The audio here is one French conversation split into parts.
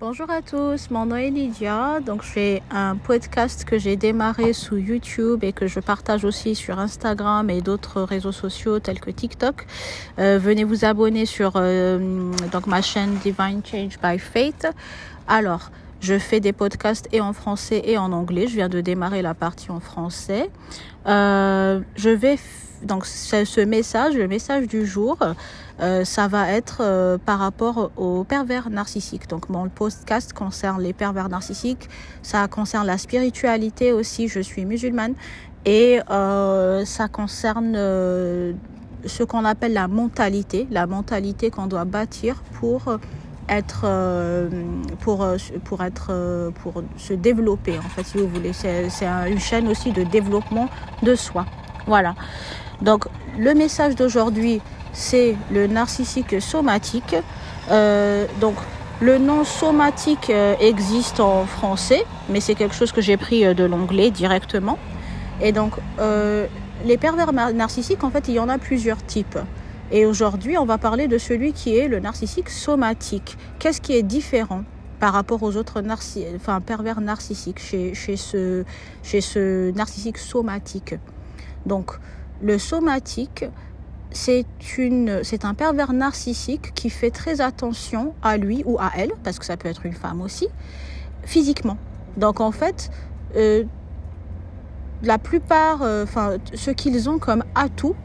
Bonjour à tous, mon nom est Lydia. Donc, je fais un podcast que j'ai démarré sous YouTube et que je partage aussi sur Instagram et d'autres réseaux sociaux tels que TikTok. Euh, venez vous abonner sur euh, donc ma chaîne Divine Change by Faith. Alors, je fais des podcasts et en français et en anglais. Je viens de démarrer la partie en français. Euh, je vais donc ce message, le message du jour, euh, ça va être euh, par rapport aux pervers narcissiques. Donc mon podcast concerne les pervers narcissiques, ça concerne la spiritualité aussi, je suis musulmane, et euh, ça concerne ce qu'on appelle la mentalité, la mentalité qu'on doit bâtir pour être pour pour être pour se développer en fait si vous voulez. C'est une chaîne aussi de développement de soi. Voilà. Donc le message d'aujourd'hui, c'est le narcissique somatique. Euh, donc le nom somatique euh, existe en français, mais c'est quelque chose que j'ai pris euh, de l'anglais directement. Et donc les pervers narcissiques, en fait, il y en a plusieurs types. Et aujourd'hui, on va parler de celui qui est le narcissique somatique. Qu'est-ce qui est différent par rapport aux autres enfin, pervers narcissiques chez, chez, ce, chez ce narcissique somatique? Donc, le somatique, c'est un pervers narcissique qui fait très attention à lui ou à elle, parce que ça peut être une femme aussi, physiquement. Donc en fait, euh, la plupart, euh, enfin, ce qu'ils ont comme atout,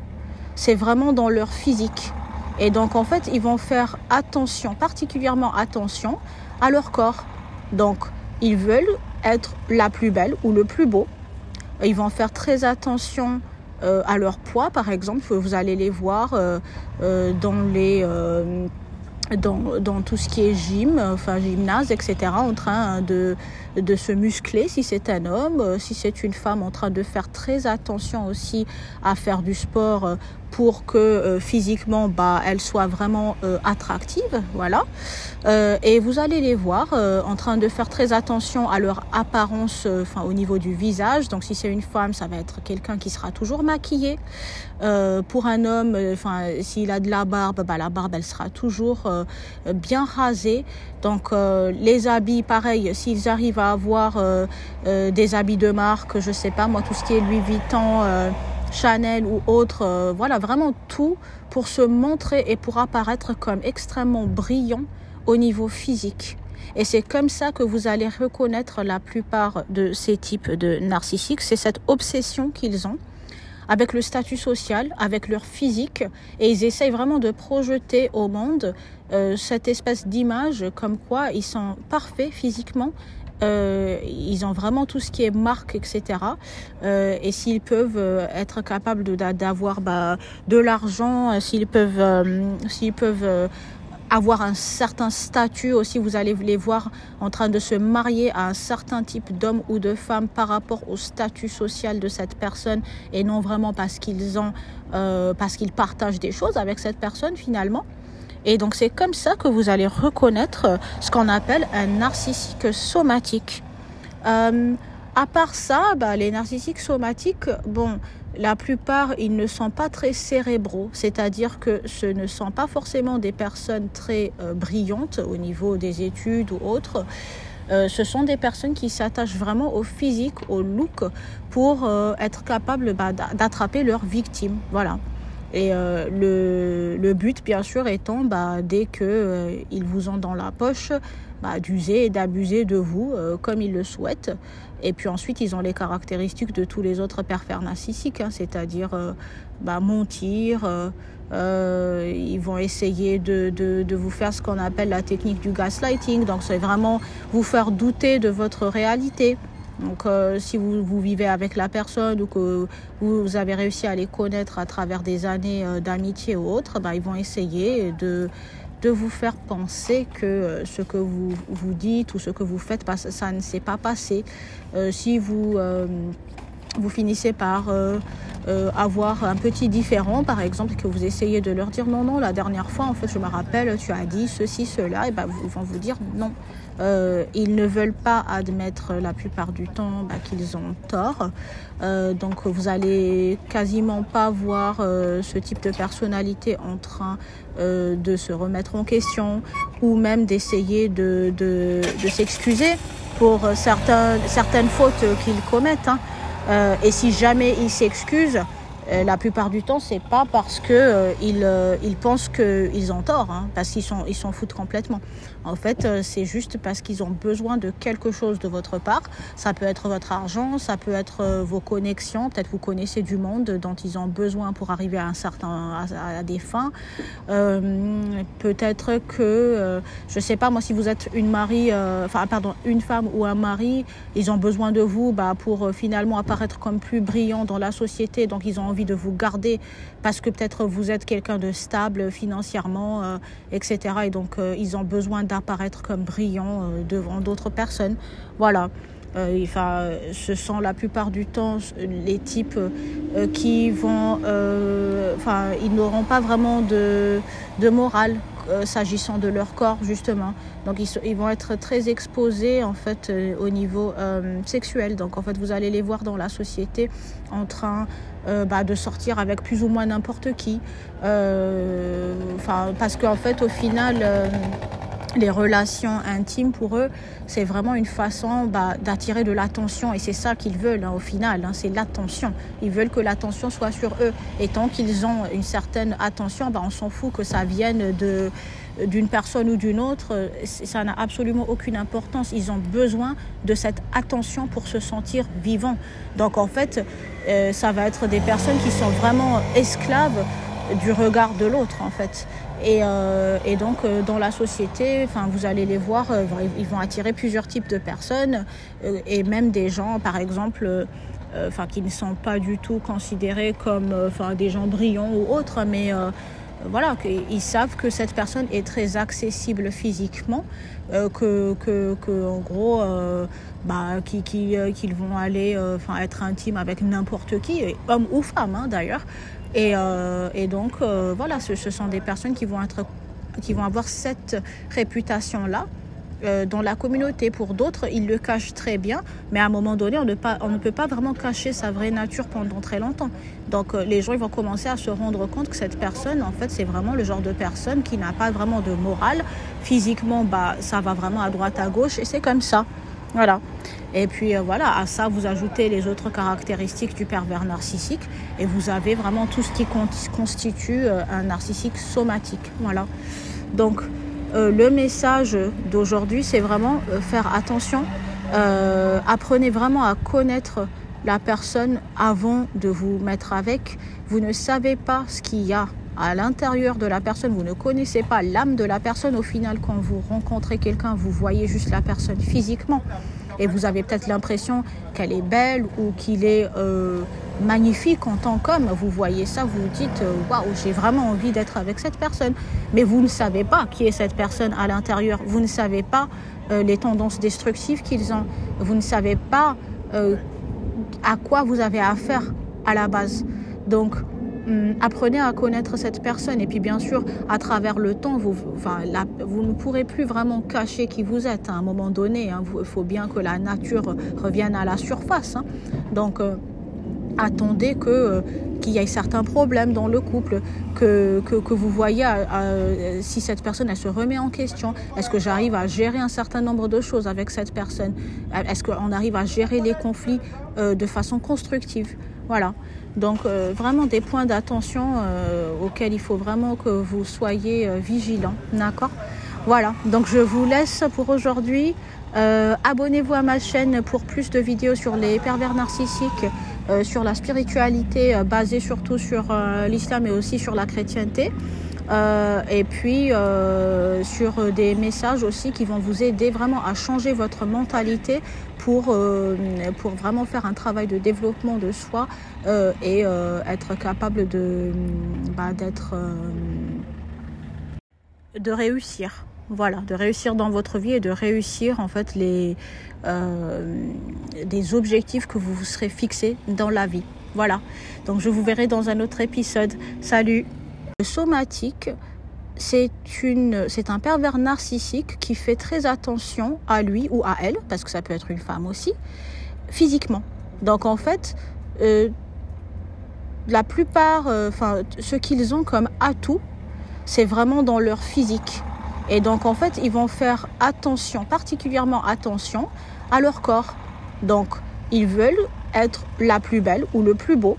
c'est vraiment dans leur physique. Et donc en fait, ils vont faire attention, particulièrement attention à leur corps. Donc ils veulent être la plus belle ou le plus beau. Ils vont faire très attention euh, à leur poids, par exemple. Vous allez les voir euh, euh, dans les dans, dans, tout ce qui est gym, enfin gymnase, etc., en train de, de se muscler si c'est un homme, si c'est une femme en train de faire très attention aussi à faire du sport pour que euh, physiquement bah elle soit vraiment euh, attractive voilà. Euh, et vous allez les voir en train de faire très attention à leur apparence enfin au niveau du visage. Donc si c'est une femme ça va être quelqu'un qui sera toujours maquillé. Pour un homme enfin s'il a de la barbe bah la barbe elle sera toujours bien rasée. Donc les habits pareil s'ils arrivent à avoir des habits de marque je sais pas moi tout ce qui est Louis Vuitton Chanel ou autre, euh, voilà, vraiment tout pour se montrer et pour apparaître comme extrêmement brillant au niveau physique. Et c'est comme ça que vous allez reconnaître la plupart de ces types de narcissiques. C'est cette obsession qu'ils ont avec le statut social, avec leur physique, et ils essayent vraiment de projeter au monde euh, cette espèce d'image comme quoi ils sont parfaits physiquement euh, ils ont vraiment tout ce qui est marque, etc. Euh, et s'ils peuvent euh, être capables d'avoir bah, de l'argent, euh, s'ils peuvent, peuvent avoir un certain statut aussi, vous allez les voir en train de se marier à un certain type d'homme ou de femme par rapport au statut social de cette personne et non vraiment parce qu'ils parce qu'ils partagent des choses avec cette personne finalement. Et donc c'est comme ça que vous allez reconnaître euh, ce qu'on appelle un narcissique somatique. Euh, à part ça, bah, les narcissiques somatiques, bon, la plupart, ils ne sont pas très cérébraux, c'est-à-dire que ce ne sont pas forcément des personnes très euh, brillantes au niveau des études ou autres. Ce sont des personnes qui s'attachent vraiment au physique, au look, pour être capables bah, d'attraper leurs victimes. Voilà. Et euh, le, le, but, bien sûr, étant, bah, dès qu'ils euh, vous ont dans la poche, bah, d'user et d'abuser de vous euh, comme ils le souhaitent. Et puis ensuite, ils ont les caractéristiques de tous les autres pervers narcissiques, hein, c'est-à-dire euh, bah, mentir. Ils vont essayer de, de vous faire ce qu'on appelle la technique du gaslighting. Donc, c'est vraiment vous faire douter de votre réalité. Donc, euh, si vous, vivez avec la personne ou que vous avez réussi à les connaître à travers des années euh, d'amitié ou autre, bah, ils vont essayer de, de vous faire penser que euh, ce que vous, vous dites ou ce que vous faites, ça ne s'est pas passé. Si vous vous finissez par euh, avoir un petit différent, par exemple, que vous essayez de leur dire non, non, la dernière fois, en fait, je me rappelle, tu as dit ceci, cela, et ben, ils vont vous dire non. Euh, ils ne veulent pas admettre la plupart du temps bah, qu'ils ont tort. Euh, donc vous allez quasiment pas voir ce type de personnalité en train de se remettre en question ou même d'essayer de, s'excuser pour certaines fautes qu'ils commettent. Hein. Euh, et si jamais ils s'excusent, euh, la plupart du temps, c'est pas parce que euh, ils, euh, ils, pensent qu'ils ont tort, hein, parce qu'ils s'en ils s'en foutent complètement. En fait, c'est juste parce qu'ils ont besoin de quelque chose de votre part. Ça peut être votre argent, ça peut être vos connexions. Peut-être vous connaissez du monde dont ils ont besoin pour arriver à un certain à, des fins. peut-être que je sais pas moi si vous êtes une mari, enfin pardon, une femme ou un mari, ils ont besoin de vous bah, pour finalement apparaître comme plus brillant dans la société. Donc ils ont envie de vous garder parce que peut-être vous êtes quelqu'un de stable financièrement, euh, etc. Et donc euh, ils ont besoin d'apparaître comme brillant euh, devant d'autres personnes. Voilà. enfin, ce sont la plupart du temps les types qui vont, enfin, ils n'auront pas vraiment de, de morale euh, s'agissant de leur corps justement. Donc ils, vont être très exposés en fait euh, au niveau euh, sexuel. Donc en fait vous allez les voir dans la société en train bah, de sortir avec plus ou moins n'importe qui. Enfin parce qu'en fait au final les relations intimes pour eux, c'est vraiment une façon bah, d'attirer de l'attention et c'est ça qu'ils veulent hein, au final, hein, c'est l'attention. Ils veulent que l'attention soit sur eux et tant qu'ils ont une certaine attention, bah, on s'en fout que ça vienne de d'une personne ou d'une autre, ça n'a absolument aucune importance. Ils ont besoin de cette attention pour se sentir vivants. Donc en fait, euh, ça va être des personnes qui sont vraiment esclaves du regard de l'autre en fait. Et, euh, et donc euh, dans la société, vous allez les voir, euh, ils vont attirer plusieurs types de personnes et même des gens, par exemple, enfin qui ne sont pas du tout considérés comme, des gens brillants ou autres, mais voilà, ils savent que cette personne est très accessible physiquement, euh, que, que, que, en gros, bah, qu'ils qui, qui, vont aller, enfin, être intimes avec n'importe qui, homme ou femme hein, d'ailleurs, et, euh, et donc, euh, voilà, ce, ce, sont des personnes qui vont, être, qui vont avoir cette réputation-là euh, dans la communauté. Pour d'autres, ils le cachent très bien, mais à un moment donné, on ne, pas, on ne peut pas vraiment cacher sa vraie nature pendant très longtemps. Donc, les gens ils vont commencer à se rendre compte que cette personne, en fait, c'est vraiment le genre de personne qui n'a pas vraiment de morale. Physiquement, bah, ça va vraiment à droite, à gauche, et c'est comme ça. Voilà. Et puis euh, voilà, à ça, vous ajoutez les autres caractéristiques du pervers narcissique et vous avez vraiment tout ce qui constitue euh, un narcissique somatique. Voilà. Donc, euh, le message d'aujourd'hui, c'est vraiment faire attention. Apprenez vraiment à connaître la personne avant de vous mettre avec. Vous ne savez pas ce qu'il y a à l'intérieur de la personne, vous ne connaissez pas l'âme de la personne. Au final, quand vous rencontrez quelqu'un, vous voyez juste la personne physiquement et vous avez peut-être l'impression qu'elle est belle ou qu'il est euh, magnifique en tant qu'homme. Vous voyez ça, vous vous dites euh, waouh, j'ai vraiment envie d'être avec cette personne. Mais vous ne savez pas qui est cette personne à l'intérieur. Vous ne savez pas euh, les tendances destructives qu'ils ont. Vous ne savez pas à quoi vous avez affaire à la base. Donc, apprenez à connaître cette personne et puis bien sûr à travers le temps vous, ne pourrez plus vraiment cacher qui vous êtes à un moment donné il hein. faut bien que la nature revienne à la surface hein. donc euh, attendez que euh, qu'il y ait certains problèmes dans le couple que, que, vous voyez euh, si cette personne elle se remet en question est-ce que j'arrive à gérer un certain nombre de choses avec cette personne? Est-ce qu'on arrive à gérer les conflits de façon constructive? Voilà donc euh, vraiment des points d'attention euh, auxquels il faut vraiment que vous soyez euh, vigilants. D'accord? Voilà, donc je vous laisse pour aujourd'hui. Abonnez-vous à ma chaîne pour plus de vidéos sur les pervers narcissiques, sur la spiritualité basée surtout sur l'islam et aussi sur la chrétienté. Euh, et puis euh, sur des messages aussi qui vont vous aider vraiment à changer votre mentalité pour, euh, pour vraiment faire un travail de développement de soi et être capable de bah, d'être de réussir. Voilà, de réussir dans votre vie et de réussir en fait les des objectifs que vous vous serez fixés dans la vie. Voilà. Donc je vous verrai dans un autre épisode. Salut. Le somatique, c'est un pervers narcissique qui fait très attention à lui ou à elle, parce que ça peut être une femme aussi, physiquement. Donc en fait, euh, la plupart, euh, enfin, ce qu'ils ont comme atout, c'est vraiment dans leur physique. Et donc en fait, ils vont faire attention, particulièrement attention à leur corps. Donc ils veulent être la plus belle ou le plus beau